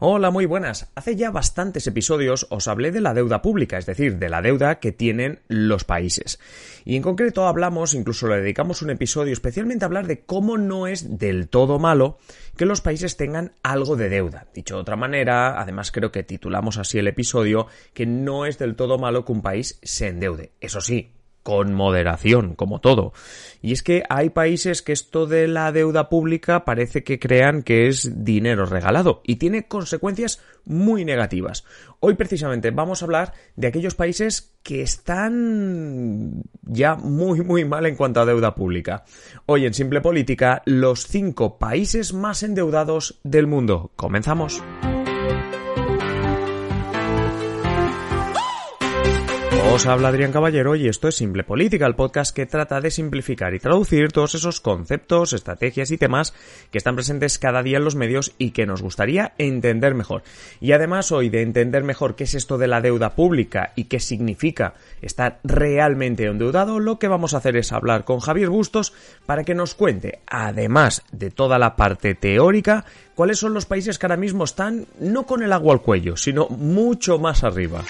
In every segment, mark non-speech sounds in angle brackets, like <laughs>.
Hola, muy buenas. Hace ya bastantes episodios os hablé de la deuda pública, es decir, de la deuda que tienen los países. Y en concreto hablamos, incluso le dedicamos un episodio especialmente a hablar de cómo no es del todo malo que los países tengan algo de deuda. Dicho de otra manera, además creo que titulamos así el episodio, que no es del todo malo que un país se endeude. Eso sí, con moderación, como todo. Y es que hay países que esto de la deuda pública parece que crean que es dinero regalado y tiene consecuencias muy negativas. Hoy precisamente vamos a hablar de aquellos países que están ya muy muy mal en cuanto a deuda pública. Hoy en Simple Política, los cinco países más endeudados del mundo. Comenzamos. Os habla Adrián Caballero y esto es Simple Política, el podcast que trata de simplificar y traducir todos esos conceptos, estrategias y temas que están presentes cada día en los medios y que nos gustaría entender mejor. Y además hoy de entender mejor qué es esto de la deuda pública y qué significa estar realmente endeudado, lo que vamos a hacer es hablar con Javier Bustos para que nos cuente, además de toda la parte teórica, cuáles son los países que ahora mismo están no con el agua al cuello, sino mucho más arriba.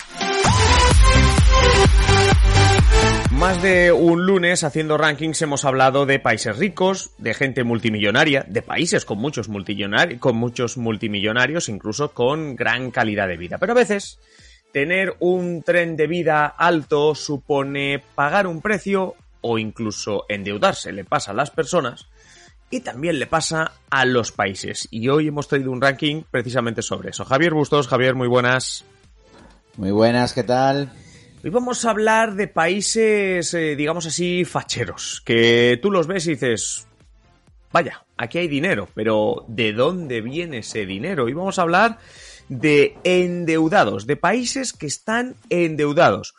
Más de un lunes haciendo rankings hemos hablado de países ricos, de gente multimillonaria, de países con muchos, multimillonarios, con muchos multimillonarios, incluso con gran calidad de vida. Pero a veces tener un tren de vida alto supone pagar un precio o incluso endeudarse. Le pasa a las personas y también le pasa a los países. Y hoy hemos traído un ranking precisamente sobre eso. Javier Bustos, Javier, muy buenas. Muy buenas, ¿qué tal? Hoy vamos a hablar de países, eh, digamos así, facheros, que tú los ves y dices, vaya, aquí hay dinero, pero ¿de dónde viene ese dinero? Y vamos a hablar de endeudados, de países que están endeudados.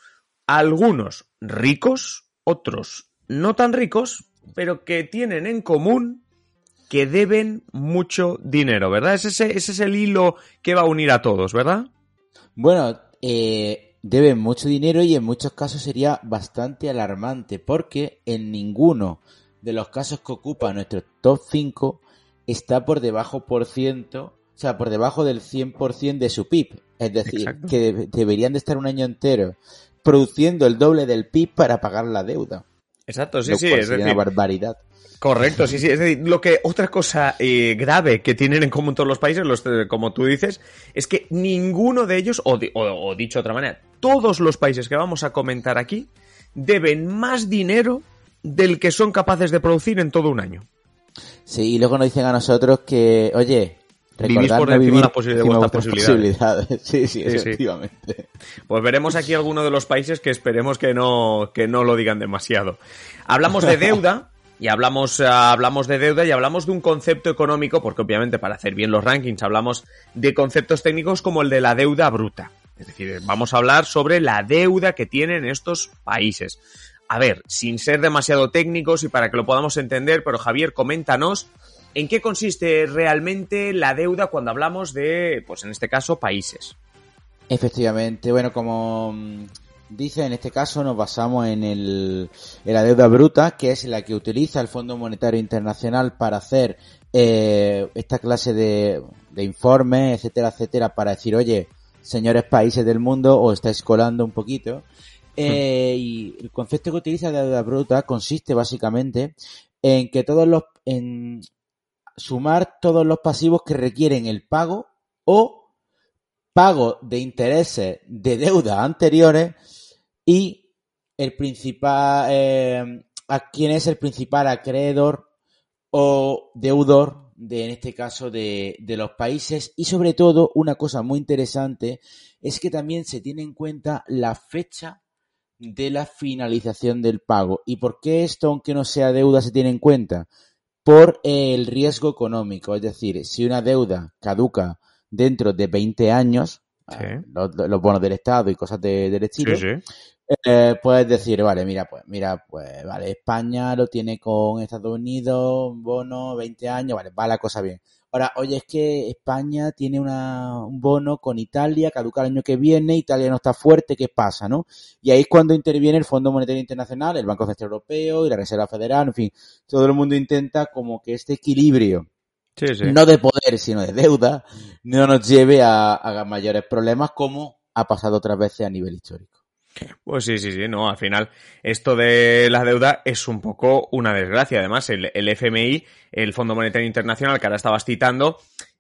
Algunos ricos, otros no tan ricos, pero que tienen en común que deben mucho dinero, ¿verdad? Ese, ese es el hilo que va a unir a todos, ¿verdad? Bueno, eh, deben mucho dinero y en muchos casos sería bastante alarmante porque en ninguno de los casos que ocupa nuestro top 5 está por debajo por ciento, o sea, por debajo del 100% de su PIB. Es decir, que deberían de estar un año entero produciendo el doble del PIB para pagar la deuda. Exacto, sí, sí, es una barbaridad. Correcto, sí, sí. Es decir, lo que otra cosa eh, grave que tienen en común todos los países, los, eh, como tú dices, es que ninguno de ellos, o, o, dicho de otra manera, todos los países que vamos a comentar aquí deben más dinero del que son capaces de producir en todo un año. Sí, y luego nos dicen a nosotros que, oye, Vivís por encima de, las vuestras posibilidades. <laughs> Sí, sí, efectivamente. Pues veremos aquí algunos de los países que esperemos que no, que no lo digan demasiado. Hablamos de deuda, <laughs> y hablamos, eh, hablamos de deuda y hablamos de un concepto económico, porque obviamente para hacer bien los rankings hablamos de conceptos técnicos como el de la deuda bruta. Es decir, vamos a hablar sobre la deuda que tienen estos países. A ver, sin ser demasiado técnicos y para que lo podamos entender, pero Javier, coméntanos en qué consiste realmente la deuda cuando hablamos de, pues en este caso, países. Efectivamente, bueno, como Dice, en este caso nos basamos en, el, en la deuda bruta, que es la que utiliza el Fondo Monetario Internacional para hacer eh, esta clase de, de informes, etcétera, etcétera, para decir, oye, señores países del mundo, os estáis colando un poquito. Eh, y el concepto que utiliza la deuda bruta consiste básicamente en que todos los, en sumar todos los pasivos que requieren el pago o pago de intereses de deuda anteriores y el principal, eh, a quién es el principal acreedor o deudor de, en este caso, de, de los países. Y sobre todo, una cosa muy interesante es que también se tiene en cuenta la fecha de la finalización del pago. ¿Y por qué esto, aunque no sea deuda, se tiene en cuenta? Por el riesgo económico. Es decir, si una deuda caduca dentro de 20 años, los, bonos del Estado y cosas de, del estilo, eh, puedes decir, vale, mira, pues, mira, pues, vale, España lo tiene con Estados Unidos, un bono, 20 años, vale, va la cosa bien. Ahora, oye, es que España tiene una, un bono con Italia, caduca el año que viene, Italia no está fuerte, ¿qué pasa, no? Y ahí es cuando interviene el Fondo Monetario Internacional, el Banco Central Europeo y la Reserva Federal, en fin, todo el mundo intenta como que este equilibrio no de poder, sino de deuda, no nos lleve a, mayores problemas como ha pasado otras veces a nivel histórico. Pues sí, sí, sí, no, al final esto de la deuda es un poco una desgracia. Además, el, FMI, el Fondo Monetario Internacional, que ahora estabas citando,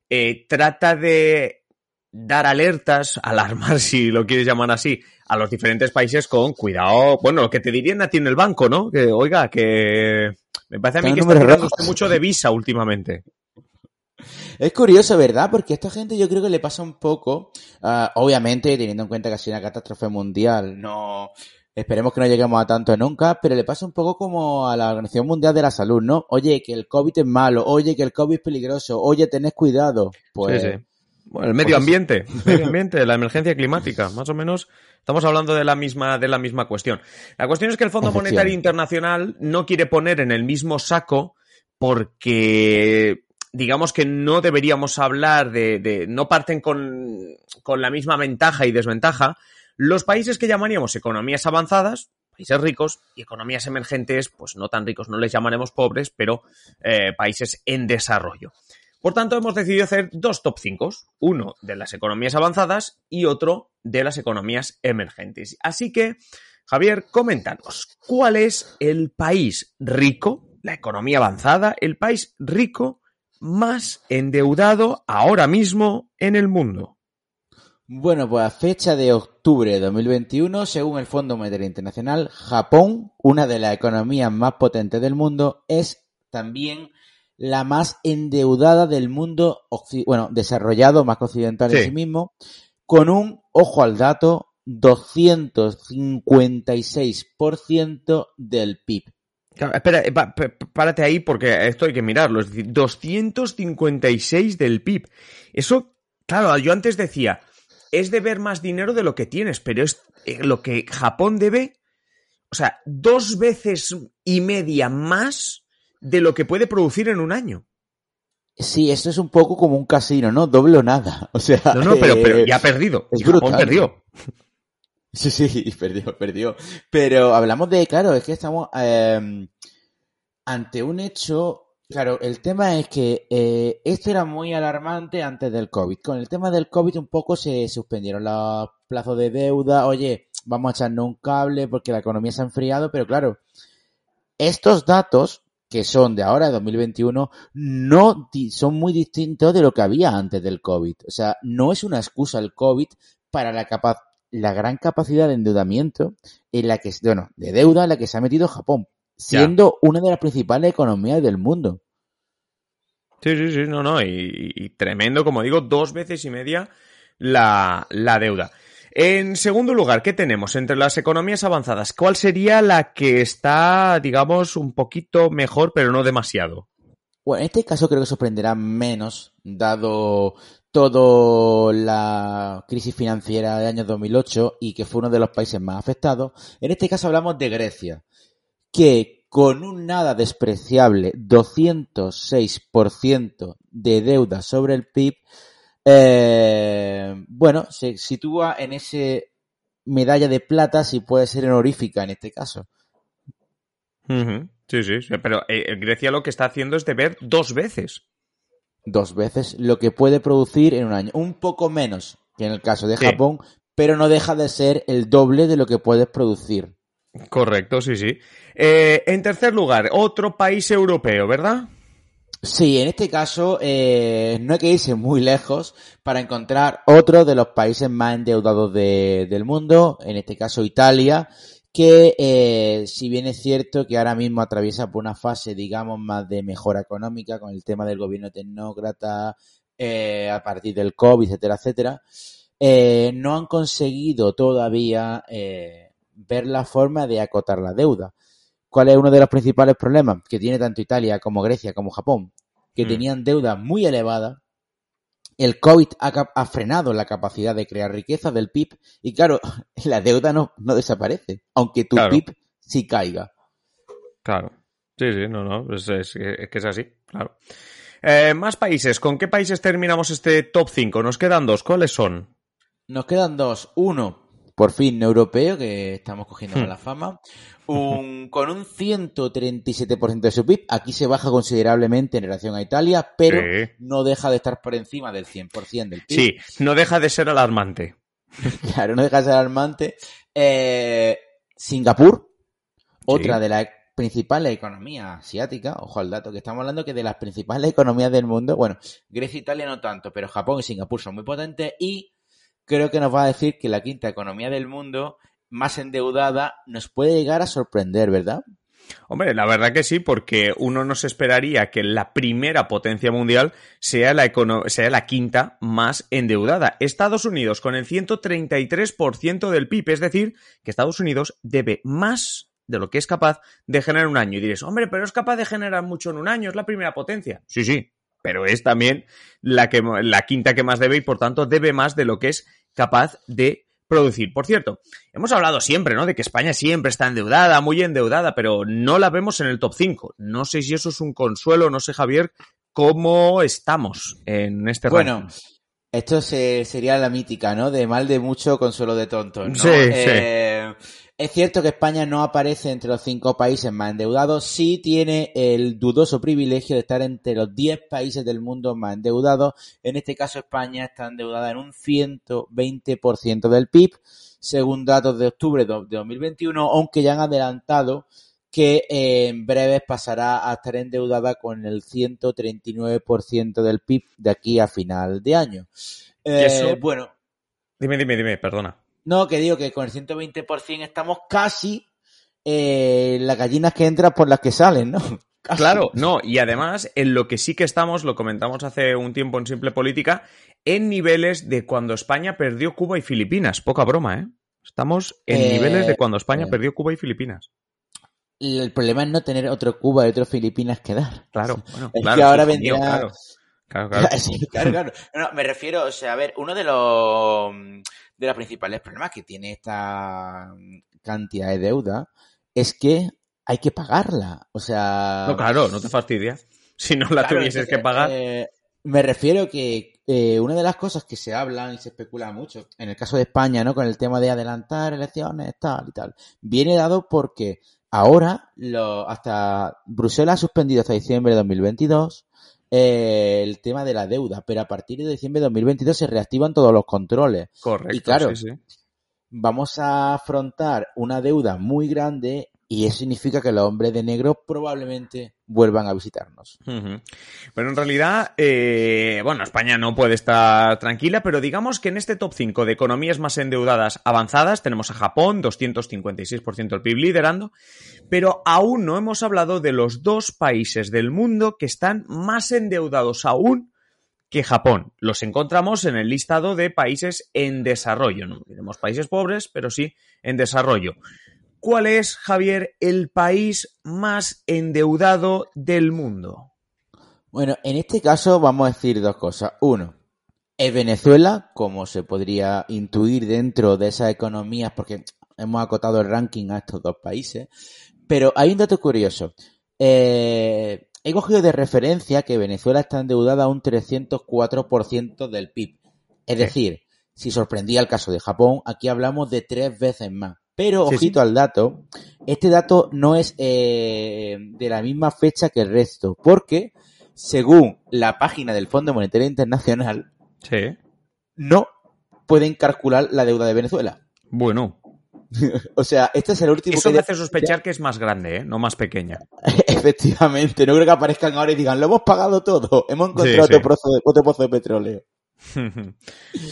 eh, trata de dar alertas, <laughs> alarmar, si lo quieres llamar así, a los diferentes países con cuidado, bueno, lo que te dirían a ti en el banco, ¿no? Que, oiga, que me parece a mí que está mucho de visa últimamente. Es curioso, ¿verdad? Porque a esta gente yo creo que le pasa un poco, ah, obviamente teniendo en cuenta que ha sido una catástrofe mundial, no, esperemos que no lleguemos a tanto nunca, pero le pasa un poco como a la Organización Mundial de la Salud, ¿no? Oye, que el COVID es malo, oye, que el COVID es peligroso, oye, tenés cuidado. Pues, sí, sí. Bueno, el medio pues ambiente, el <laughs> medio ambiente, la emergencia climática, más o menos estamos hablando de la misma, de la misma cuestión. La cuestión es que el Fondo Monetario Internacional no quiere poner en el mismo saco porque digamos que no deberíamos hablar de, no parten con, con la misma ventaja y desventaja los países que llamaríamos economías avanzadas, países ricos, y economías emergentes, pues no tan ricos, no les llamaremos pobres, pero eh, países en desarrollo. Por tanto, hemos decidido hacer dos top 5, uno de las economías avanzadas y otro de las economías emergentes. Así que, Javier, coméntanos, ¿cuál es el país rico, la economía avanzada, el país rico más endeudado ahora mismo en el mundo? Bueno, pues a fecha de octubre de 2021, según el Fondo Monetario Internacional, Japón, una de las economías más potentes del mundo, es también la más endeudada del mundo, bueno, desarrollado, más que occidental en sí mismo, con un, ojo al dato, 256% del PIB espera, eh, párate ahí porque esto hay que mirarlo. Es decir, 256 del PIB. Eso, claro, yo antes decía, es deber más dinero de lo que tienes, pero es eh, lo que Japón debe, o sea, dos veces y media más de lo que puede producir en un año. Sí, esto es un poco como un casino, ¿no? Doble o nada. <laughs> O sea, no, no, pero, pero ya ha perdido. Es Japón perdió. Sí, sí, perdió, perdió. Pero hablamos de, claro, es que estamos em, ante un hecho. Claro, el tema es que eh, esto era muy alarmante antes del COVID. Con el tema del COVID un poco se suspendieron los plazos de deuda. Oye, vamos a echarnos un cable porque la economía se ha enfriado, pero claro, estos datos que son de ahora, de 2021, no son muy distintos de lo que había antes del COVID. O sea, no es una excusa el COVID para la, la gran capacidad de endeudamiento en la que, bueno, de deuda en la que se ha metido Japón, siendo una de las principales economías del mundo. Sí, sí, sí, no, no, y, tremendo, como digo, dos veces y media la, la deuda. En segundo lugar, ¿qué tenemos entre las economías avanzadas? ¿Cuál sería la que está, digamos, un poquito mejor, pero no demasiado? Bueno, en este caso creo que sorprenderá menos, dado toda la crisis financiera de año 2008 y que fue uno de los países más afectados. En este caso hablamos de Grecia, que con un nada despreciable 206% de deuda sobre el PIB, eh, bueno, se sitúa en ese medalla de plata, si puede ser honorífica en este caso. Sí, sí, pero eh, Grecia lo que está haciendo es deber dos veces dos veces lo que puede producir en un año. Un poco menos que en el caso de Japón, pero no deja de ser el doble de lo que puedes producir. Correcto, sí, sí. Eh, en tercer lugar, otro país europeo, ¿verdad? Sí, en este caso eh, no hay que irse muy lejos para encontrar otro de los países más endeudados del mundo, en este caso Italia, que eh, si bien es cierto que ahora mismo atraviesa por una fase, digamos, más de mejora económica con el tema del gobierno tecnócrata eh, a partir del COVID, etcétera, etcétera, eh, no han conseguido todavía ver la forma de acotar la deuda. ¿Cuál es uno de los principales problemas que tiene tanto Italia como Grecia como Japón? Que mm. tenían deuda muy elevada el COVID ha, frenado la capacidad de crear riqueza del PIB y claro, <laughs> la deuda no, no desaparece, aunque tu PIB sí caiga. Claro. Sí, sí, no, no, es, que es así, claro. Eh, más países, ¿con qué países terminamos este top 5? Nos quedan dos, ¿cuáles son? Nos quedan dos. Uno, por fin europeo, que estamos cogiendo hmm. la fama, un, con un 137% de su PIB. Aquí se baja considerablemente en relación a Italia, pero no deja de estar por encima del 100% del PIB. Sí, no deja de ser alarmante. <laughs> claro, no deja de ser alarmante. Eh, Singapur, otra de las principales economías asiáticas, ojo al dato que estamos hablando que de las principales economías del mundo, bueno, Grecia e Italia no tanto, pero Japón y Singapur son muy potentes y creo que nos va a decir que la quinta economía del mundo más endeudada nos puede llegar a sorprender, ¿verdad? Hombre, la verdad que sí, porque uno no se esperaría que la primera potencia mundial sea la, quinta más endeudada. Estados Unidos con el 133% del PIB, es decir, que Estados Unidos debe más de lo que es capaz de generar un año. Y diréis, hombre, pero es capaz de generar mucho en un año, es la primera potencia. Sí, sí, pero es también la, que, la quinta que más debe y por tanto debe más de lo que es capaz de producir. Por cierto, hemos hablado siempre, ¿no? De que España siempre está endeudada, muy endeudada, pero no la vemos en el top 5. No sé si eso es un consuelo, no sé, Javier, cómo estamos en este Bueno, esto sería la mítica, ¿no? De mal de mucho, consuelo de tonto, ¿no? Sí, eh, es cierto que España no aparece entre los cinco países más endeudados, sí tiene el dudoso privilegio de estar entre los diez países del mundo más endeudados. En este caso España está endeudada en un 120% del PIB, según datos de octubre de 2021, aunque ya han adelantado que eh, en breves pasará a estar endeudada con el 139% del PIB de aquí a final de año. Eh, bueno. Dime, dime, dime, perdona. No, que digo que con el 120% estamos casi eh, las gallinas que entran por las que salen, ¿no? <laughs> Claro, no, y además en lo que sí que estamos, lo comentamos hace un tiempo en Simple Política, en niveles de cuando España perdió Cuba y Filipinas. Poca broma, ¿eh? Estamos en eh, niveles de cuando España eh. perdió Cuba y Filipinas. El problema es no tener otro Cuba y otro Filipinas que dar. Claro, <laughs> bueno, es que ahora vendría... Claro, claro, <laughs> claro. claro, No, me refiero, o sea, a ver, uno de los de los principales problemas que tiene esta cantidad de deuda es que hay que pagarla. O sea. No, claro, no te fastidias. <laughs> Si no la tuvieses que pagar. Eh, me refiero que eh, una de las cosas que se hablan y se especula mucho, en el caso de España, ¿no? Con el tema de adelantar elecciones, tal y tal, viene dado porque ahora, lo, hasta Bruselas ha suspendido hasta diciembre de 2022 eh, el tema de la deuda, pero a partir de diciembre de 2022 se reactivan todos los controles. Correcto. Y claro, vamos a afrontar una deuda muy grande y eso significa que los hombres de negro probablemente vuelvan a visitarnos. Pero en realidad, eh, bueno, España no puede estar tranquila, pero digamos que en este top 5 de economías más endeudadas avanzadas tenemos a Japón, 256% del PIB liderando, pero aún no hemos hablado de los dos países del mundo que están más endeudados aún que Japón. Los encontramos en el listado de países en desarrollo. No tenemos países pobres, pero sí en desarrollo. ¿Cuál es, Javier, el país más endeudado del mundo? Bueno, en este caso vamos a decir dos cosas. Uno, es Venezuela, como se podría intuir dentro de esas economías, porque hemos acotado el ranking a estos dos países. Pero hay un dato curioso. Eh, he cogido de referencia que Venezuela está endeudada a un 304% del PIB. Es decir, si sorprendía el caso de Japón, aquí hablamos de tres veces más. Pero, ojito al dato, este dato no es eh, de la misma fecha que el resto, porque según la página del Fondo Monetario Internacional, no pueden calcular la deuda de Venezuela. Bueno. <laughs> o sea, este es el último Eso me hace sospechar que es más grande, ¿eh? no más pequeña. <laughs> Efectivamente, no creo que aparezcan ahora y digan, lo hemos pagado todo, hemos encontrado otro pozo de petróleo. <laughs>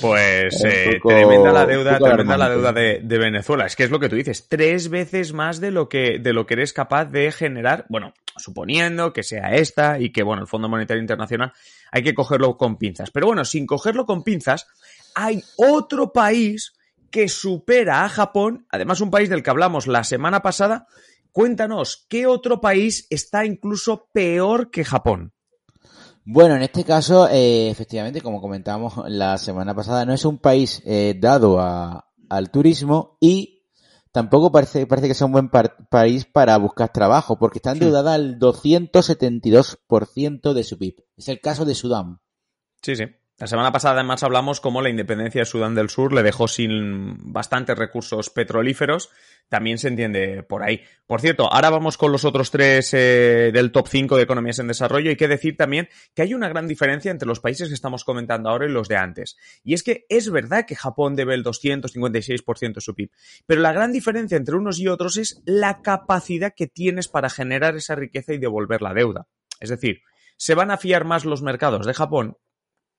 Pues eh, tremenda la deuda, tremenda la deuda de, Venezuela. Es que es lo que tú dices, tres veces más de lo que de lo que eres capaz de generar. Bueno, suponiendo que sea esta y que bueno, el Fondo Monetario Internacional hay que cogerlo con pinzas. Pero bueno, sin cogerlo con pinzas, hay otro país que supera a Japón, además un país del que hablamos la semana pasada. Cuéntanos, ¿qué otro país está incluso peor que Japón? Bueno, en este caso, eh, efectivamente, como comentábamos la semana pasada, no es un país eh, dado al turismo y tampoco parece, parece que sea un buen país para buscar trabajo, porque está endeudada al 272% de su PIB. Es el caso de Sudán. Sí, sí. La semana pasada además hablamos cómo la independencia de Sudán del Sur le dejó sin bastantes recursos petrolíferos. También se entiende por ahí. Por cierto, ahora vamos con los otros tres eh, del top 5 de economías en desarrollo. Hay que decir también que hay una gran diferencia entre los países que estamos comentando ahora y los de antes. Y es que es verdad que Japón debe el 256% de su PIB, pero la gran diferencia entre unos y otros es la capacidad que tienes para generar esa riqueza y devolver la deuda. Es decir, se van a fiar más los mercados de Japón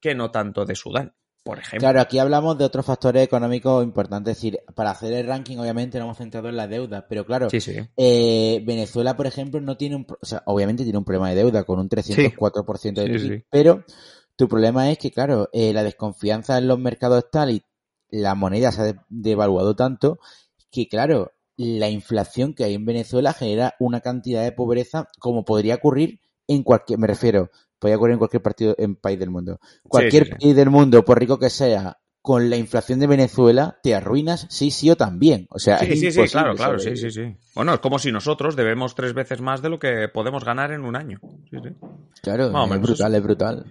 que no tanto de Sudán, por ejemplo. Claro, aquí hablamos de otros factores económicos importantes. Es decir, para hacer el ranking, obviamente, nos hemos centrado en la deuda, pero claro, eh, Venezuela, por ejemplo, no tiene un. O sea, obviamente tiene un problema de deuda con un 304% de PIB, pero tu problema es que, claro, eh, la desconfianza en los mercados es tal y la moneda se ha devaluado tanto que, claro, la inflación que hay en Venezuela genera una cantidad de pobreza como podría ocurrir en cualquier, me refiero, Podría ocurrir en cualquier partido, en país del mundo. Cualquier país del mundo, por rico que sea, con la inflación de Venezuela, te arruinas sí, sí o también. O sea, sí, sí, sí, claro, claro, sí, sí, sí. Bueno, es como si nosotros debemos tres veces más de lo que podemos ganar en un año. Sí, sí. Claro, es brutal, es brutal.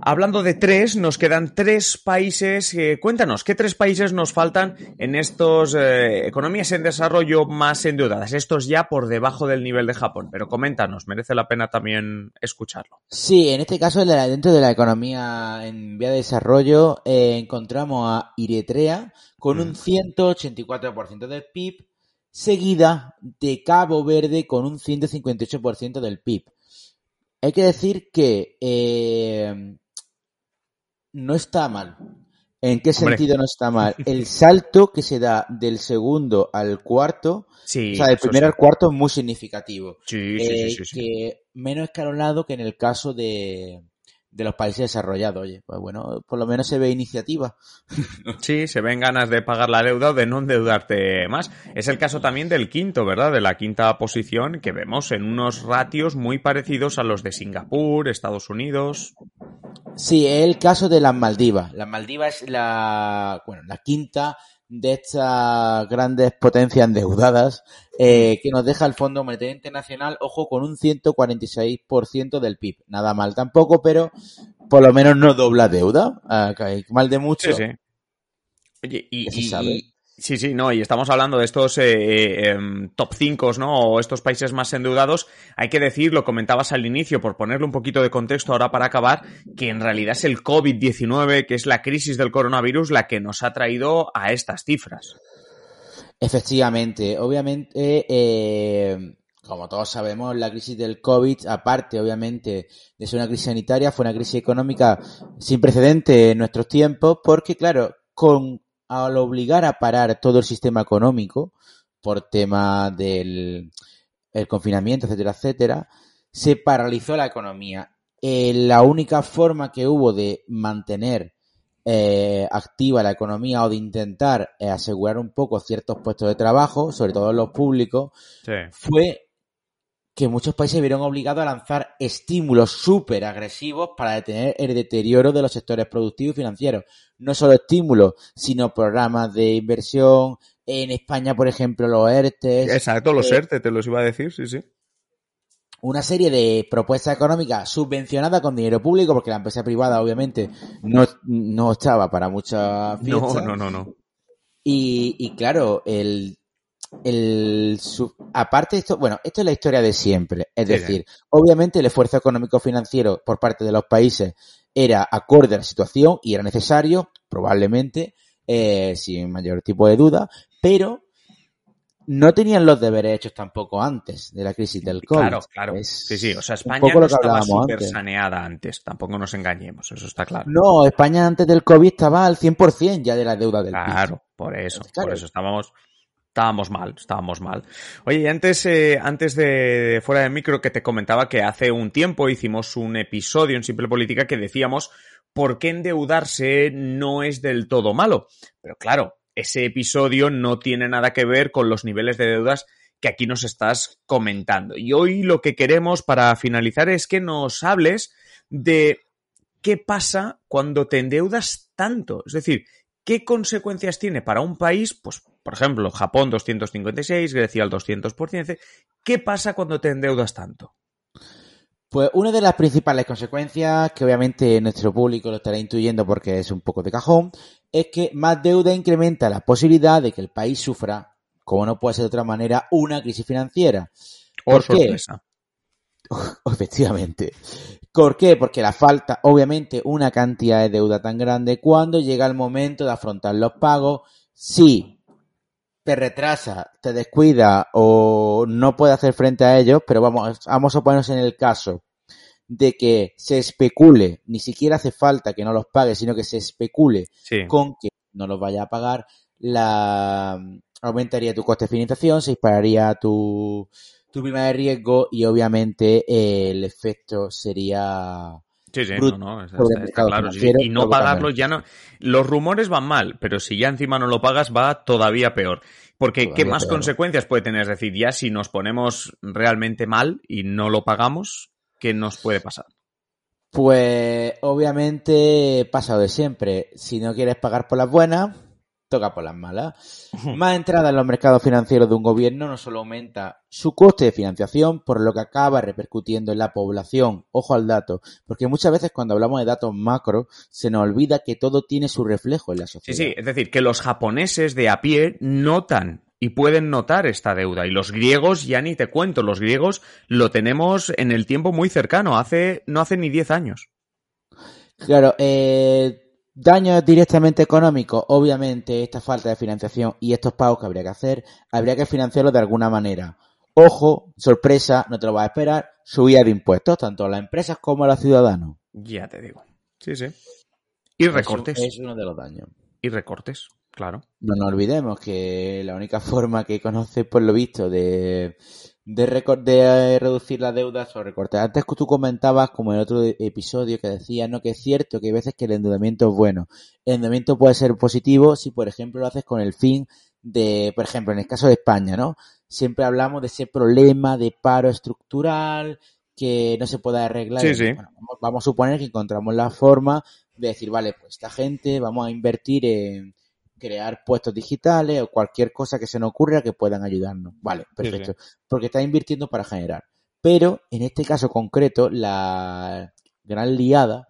Hablando de tres, nos quedan tres países. Eh, cuéntanos, ¿qué tres países nos faltan en estos eh, economías en desarrollo más endeudadas? Estos ya por debajo del nivel de Japón. Pero coméntanos, merece la pena también escucharlo. Sí, en este caso, dentro de la economía en vía de desarrollo, eh, encontramos a Eritrea con un 184% mm. del PIB, seguida de Cabo Verde con un 158% del PIB. Hay que decir que no está mal. ¿En qué sentido no está mal? El salto que se da del segundo al cuarto, o sea, del primero al cuarto es muy significativo. Sí, sí, sí, sí, Que menos escalonado que en el caso de, de los países desarrollados. Oye, pues bueno, por lo menos se ve iniciativa. <laughs> Sí, se ven ganas de pagar la deuda o de no endeudarte más. Es el caso también del quinto, ¿verdad? De la quinta posición que vemos en unos ratios muy parecidos a los de Singapur, Estados Unidos. Sí, es el caso de las Maldivas. Las Maldivas es la, bueno, la quinta de estas grandes potencias endeudadas eh, que nos deja el Fondo Monetario Internacional, ojo, con un 146% del PIB. Nada mal tampoco, pero por lo menos no dobla deuda. Ah, mal de mucho. Sí, sí. Oye, y, Sí, sí, no, y estamos hablando de estos eh, eh, em, top 5, ¿no? O estos países más endeudados. Hay que decir, lo comentabas al inicio, por ponerle un poquito de contexto ahora para acabar, que en realidad es el COVID-19, que es la crisis del coronavirus, la que nos ha traído a estas cifras. Efectivamente, obviamente, eh, como todos sabemos, la crisis del COVID, aparte, obviamente, de ser una crisis sanitaria, fue una crisis económica sin precedente en nuestros tiempos, porque, claro, con al obligar a parar todo el sistema económico por tema del el confinamiento, etcétera, etcétera, se paralizó la economía. Eh, la única forma que hubo de mantener eh, activa la economía o de intentar eh, asegurar un poco ciertos puestos de trabajo, sobre todo los públicos, fue que muchos países vieron obligados a lanzar estímulos súper agresivos para detener el deterioro de los sectores productivos y financieros. No solo estímulos, sino programas de inversión. En España, por ejemplo, los ERTE. Exacto, los eh, ERTE, te los iba a decir, sí, sí. Una serie de propuestas económicas subvencionadas con dinero público, porque la empresa privada, obviamente, no, no estaba para muchas No, no, no, no. Y, y claro, el el aparte esto, bueno, esto es la historia de siempre, es decir, obviamente el esfuerzo económico financiero por parte de los países era acorde a la situación y era necesario, probablemente, eh, sin mayor tipo de duda, pero no tenían los deberes hechos tampoco antes de la crisis del COVID. Claro, claro. sí, sí. O sea, España no estaba súper saneada antes. Tampoco nos engañemos, eso está claro. No, España antes del COVID estaba al 100% ya de la deuda del Claro, por eso. Por eso estábamos estábamos mal, estábamos mal. Oye, y antes, eh, antes de fuera del micro que te comentaba que hace un tiempo hicimos un episodio en Simple Política que decíamos por qué endeudarse no es del todo malo. Pero claro, ese episodio no tiene nada que ver con los niveles de deudas que aquí nos estás comentando. Y hoy lo que queremos para finalizar es que nos hables de qué pasa cuando te endeudas tanto. Es decir, ¿qué consecuencias tiene para un país? Pues por ejemplo, Japón 256, Grecia al 200%. ¿Qué pasa cuando te endeudas tanto? Pues una de las principales consecuencias, que obviamente nuestro público lo estará intuyendo porque es un poco de cajón, es que más deuda incrementa la posibilidad de que el país sufra, como no puede ser de otra manera, una crisis financiera. ¿Por qué? <laughs> Efectivamente. ¿Por qué? Porque la falta, obviamente, una cantidad de deuda tan grande cuando llega el momento de afrontar los pagos, si te retrasa, te descuida o no puede hacer frente a ellos, pero vamos, vamos a ponernos en el caso de que se especule, ni siquiera hace falta que no los pague, sino que se especule con que no los vaya a pagar, la aumentaría tu coste de financiación, se dispararía tu, tu prima de riesgo y obviamente eh, el efecto sería Sí, sí, no, no, está, claro. Y no pagarlo ya no. Los rumores van mal, pero si ya encima no lo pagas, va todavía peor. Porque, ¿qué más consecuencias puede tener? Es decir, ya si nos ponemos realmente mal y no lo pagamos, ¿qué nos puede pasar? Pues, obviamente, pasado de siempre. Si no quieres pagar por las buenas, toca por las malas. Más entrada en los mercados financieros de un gobierno no solo aumenta su coste de financiación, por lo que acaba repercutiendo en la población. Ojo al dato, porque muchas veces cuando hablamos de datos macro se nos olvida que todo tiene su reflejo en la sociedad. Sí, sí, es decir, que los japoneses de a pie notan y pueden notar esta deuda. Y los griegos, ya ni te cuento, los griegos lo tenemos en el tiempo muy cercano, hace, no hace ni 10 años. Claro, eh, Daño directamente económico, obviamente, esta falta de financiación y estos pagos que habría que hacer, habría que financiarlos de alguna manera. Ojo, sorpresa, no te lo vas a esperar, subida de impuestos, tanto a las empresas como a los ciudadanos. Ya te digo. Sí, sí. Y recortes. es uno de los daños. Y recortes, claro. No nos olvidemos que la única forma que conoces, por lo visto, de de, de eh, reducir la deuda o recortar. Antes tú comentabas, como en otro episodio, que decía ¿no? que es cierto que hay veces que el endeudamiento es bueno. El endeudamiento puede ser positivo si, por ejemplo, lo haces con el fin de, por ejemplo, en el caso de España, ¿no? Siempre hablamos de ese problema de paro estructural que no se puede arreglar. vamos a suponer que encontramos la forma de decir, vale, pues esta gente vamos a invertir en crear puestos digitales o cualquier cosa que se nos ocurra que puedan ayudarnos. Vale, perfecto. Porque está invirtiendo para generar. Pero en este caso concreto, la gran liada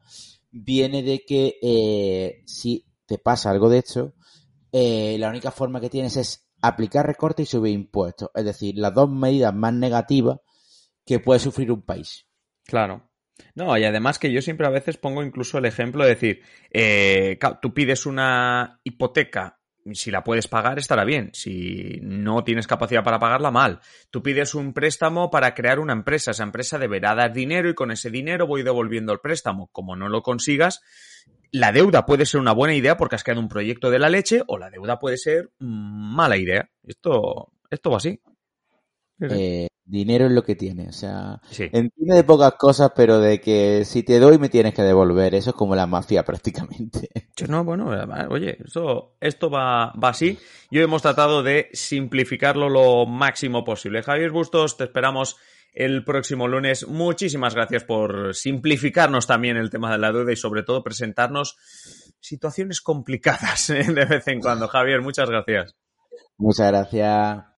viene de que eh, si te pasa algo de hecho, eh, la única forma que tienes es aplicar recortes y subir impuestos. Es decir, las dos medidas más negativas que puede sufrir un país. Claro. No, y además que yo siempre a veces pongo incluso el ejemplo de decir, eh, tú pides una hipoteca, si la puedes pagar estará bien, si no tienes capacidad para pagarla, mal. Tú pides un préstamo para crear una empresa, esa empresa deberá dar dinero y con ese dinero voy devolviendo el préstamo. Como no lo consigas, la deuda puede ser una buena idea porque has creado un proyecto de la leche o la deuda puede ser mala idea. Esto, esto va así. Eh, dinero es lo que tiene. O sea, entiende de pocas cosas, pero de que si te doy me tienes que devolver. Eso es como la mafia <laughs> prácticamente. No, bueno, oye, eso, esto va, va así. Y hoy hemos tratado de simplificarlo lo máximo posible. Javier Bustos, te esperamos el próximo lunes. Muchísimas gracias por simplificarnos también el tema de la deuda y sobre todo presentarnos situaciones complicadas ¿eh? <laughs> de vez en cuando. Javier, muchas gracias. Muchas gracias.